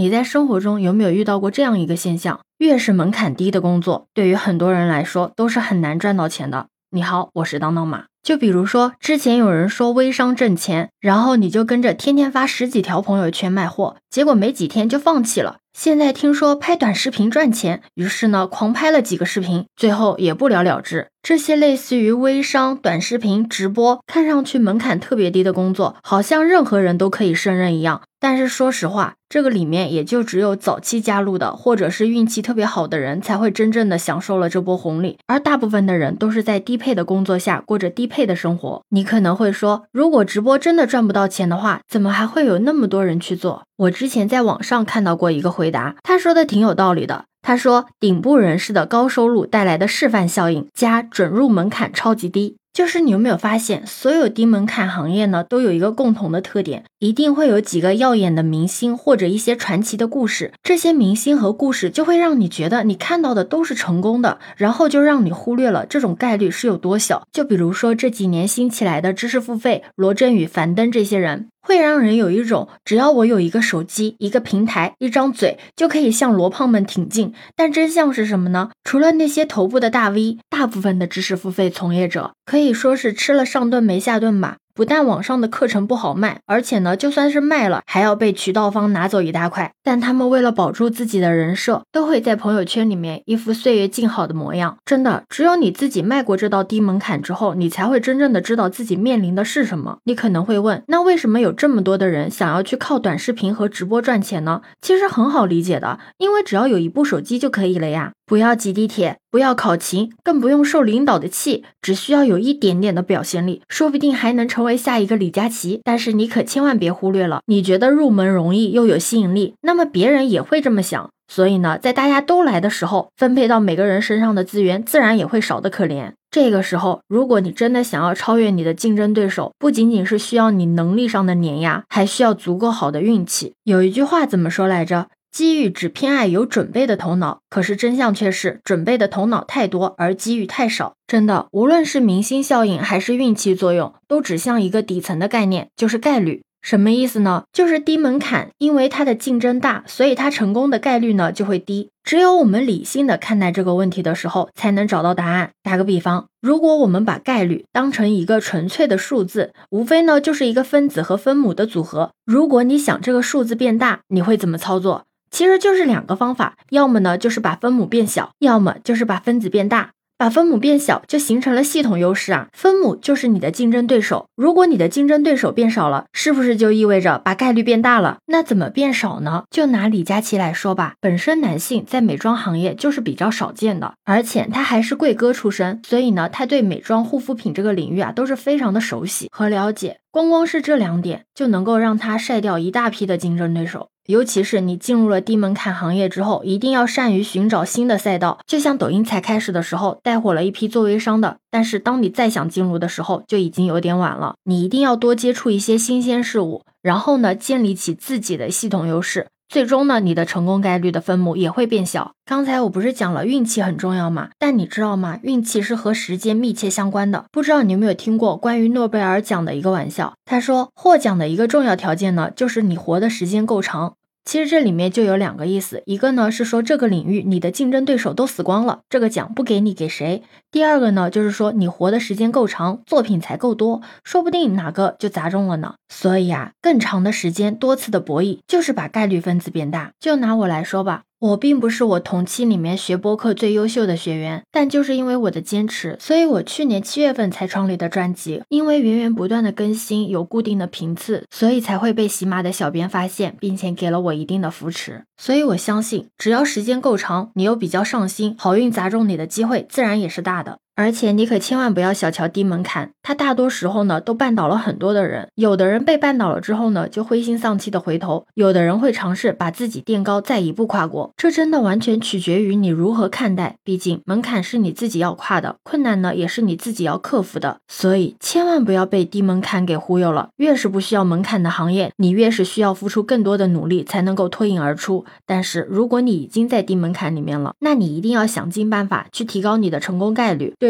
你在生活中有没有遇到过这样一个现象？越是门槛低的工作，对于很多人来说都是很难赚到钱的。你好，我是当当马。就比如说，之前有人说微商挣钱，然后你就跟着天天发十几条朋友圈卖货，结果没几天就放弃了。现在听说拍短视频赚钱，于是呢狂拍了几个视频，最后也不了了之。这些类似于微商、短视频、直播，看上去门槛特别低的工作，好像任何人都可以胜任一样。但是说实话，这个里面也就只有早期加入的，或者是运气特别好的人才会真正的享受了这波红利，而大部分的人都是在低配的工作下过着低配的生活。你可能会说，如果直播真的赚不到钱的话，怎么还会有那么多人去做？我之前在网上看到过一个回答，他说的挺有道理的。他说，顶部人士的高收入带来的示范效应加准入门槛超级低。就是你有没有发现，所有低门槛行业呢，都有一个共同的特点，一定会有几个耀眼的明星或者一些传奇的故事。这些明星和故事就会让你觉得你看到的都是成功的，然后就让你忽略了这种概率是有多小。就比如说这几年新起来的知识付费，罗振宇、樊登这些人。会让人有一种，只要我有一个手机、一个平台、一张嘴，就可以向罗胖们挺进。但真相是什么呢？除了那些头部的大 V，大部分的知识付费从业者可以说是吃了上顿没下顿吧。不但网上的课程不好卖，而且呢，就算是卖了，还要被渠道方拿走一大块。但他们为了保住自己的人设，都会在朋友圈里面一副岁月静好的模样。真的，只有你自己迈过这道低门槛之后，你才会真正的知道自己面临的是什么。你可能会问，那为什么有这么多的人想要去靠短视频和直播赚钱呢？其实很好理解的，因为只要有一部手机就可以了呀。不要挤地铁，不要考勤，更不用受领导的气，只需要有一点点的表现力，说不定还能成为下一个李佳琦。但是你可千万别忽略了，你觉得入门容易又有吸引力，那么别人也会这么想。所以呢，在大家都来的时候，分配到每个人身上的资源自然也会少得可怜。这个时候，如果你真的想要超越你的竞争对手，不仅仅是需要你能力上的碾压，还需要足够好的运气。有一句话怎么说来着？机遇只偏爱有准备的头脑，可是真相却是准备的头脑太多，而机遇太少。真的，无论是明星效应还是运气作用，都指向一个底层的概念，就是概率。什么意思呢？就是低门槛，因为它的竞争大，所以它成功的概率呢就会低。只有我们理性的看待这个问题的时候，才能找到答案。打个比方，如果我们把概率当成一个纯粹的数字，无非呢就是一个分子和分母的组合。如果你想这个数字变大，你会怎么操作？其实就是两个方法，要么呢就是把分母变小，要么就是把分子变大。把分母变小，就形成了系统优势啊！分母就是你的竞争对手，如果你的竞争对手变少了，是不是就意味着把概率变大了？那怎么变少呢？就拿李佳琦来说吧，本身男性在美妆行业就是比较少见的，而且他还是贵哥出身，所以呢，他对美妆护肤品这个领域啊都是非常的熟悉和了解。光光是这两点就能够让他晒掉一大批的竞争对手。尤其是你进入了低门槛行业之后，一定要善于寻找新的赛道。就像抖音才开始的时候带火了一批做微商的，但是当你再想进入的时候，就已经有点晚了。你一定要多接触一些新鲜事物，然后呢，建立起自己的系统优势。最终呢，你的成功概率的分母也会变小。刚才我不是讲了运气很重要吗？但你知道吗？运气是和时间密切相关的。不知道你有没有听过关于诺贝尔奖的一个玩笑？他说，获奖的一个重要条件呢，就是你活的时间够长。其实这里面就有两个意思，一个呢是说这个领域你的竞争对手都死光了，这个奖不给你给谁？第二个呢就是说你活的时间够长，作品才够多，说不定哪个就砸中了呢。所以啊，更长的时间，多次的博弈，就是把概率分子变大。就拿我来说吧。我并不是我同期里面学播客最优秀的学员，但就是因为我的坚持，所以我去年七月份才创立的专辑。因为源源不断的更新，有固定的频次，所以才会被喜马的小编发现，并且给了我一定的扶持。所以我相信，只要时间够长，你又比较上心，好运砸中你的机会自然也是大的。而且你可千万不要小瞧低门槛，它大多时候呢都绊倒了很多的人。有的人被绊倒了之后呢，就灰心丧气的回头；有的人会尝试把自己垫高，再一步跨过。这真的完全取决于你如何看待。毕竟门槛是你自己要跨的，困难呢也是你自己要克服的。所以千万不要被低门槛给忽悠了。越是不需要门槛的行业，你越是需要付出更多的努力才能够脱颖而出。但是如果你已经在低门槛里面了，那你一定要想尽办法去提高你的成功概率。对。